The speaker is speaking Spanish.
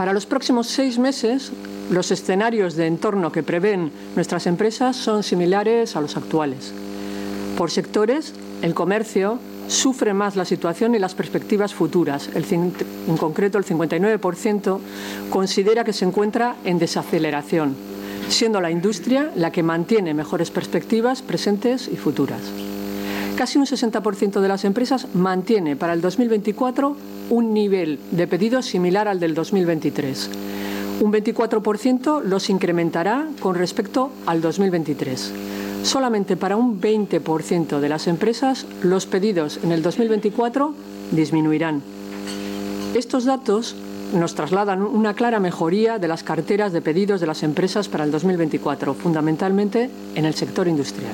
Para los próximos seis meses, los escenarios de entorno que prevén nuestras empresas son similares a los actuales. Por sectores, el comercio sufre más la situación y las perspectivas futuras. en concreto, el 59% considera que se encuentra en desaceleración, siendo la industria la que mantiene mejores perspectivas presentes y futuras. Casi un 60% de las empresas mantiene para el 2024 un nivel de pedidos similar al del 2023. Un 24% los incrementará con respecto al 2023. Solamente para un 20% de las empresas los pedidos en el 2024 disminuirán. Estos datos nos trasladan una clara mejoría de las carteras de pedidos de las empresas para el 2024, fundamentalmente en el sector industrial.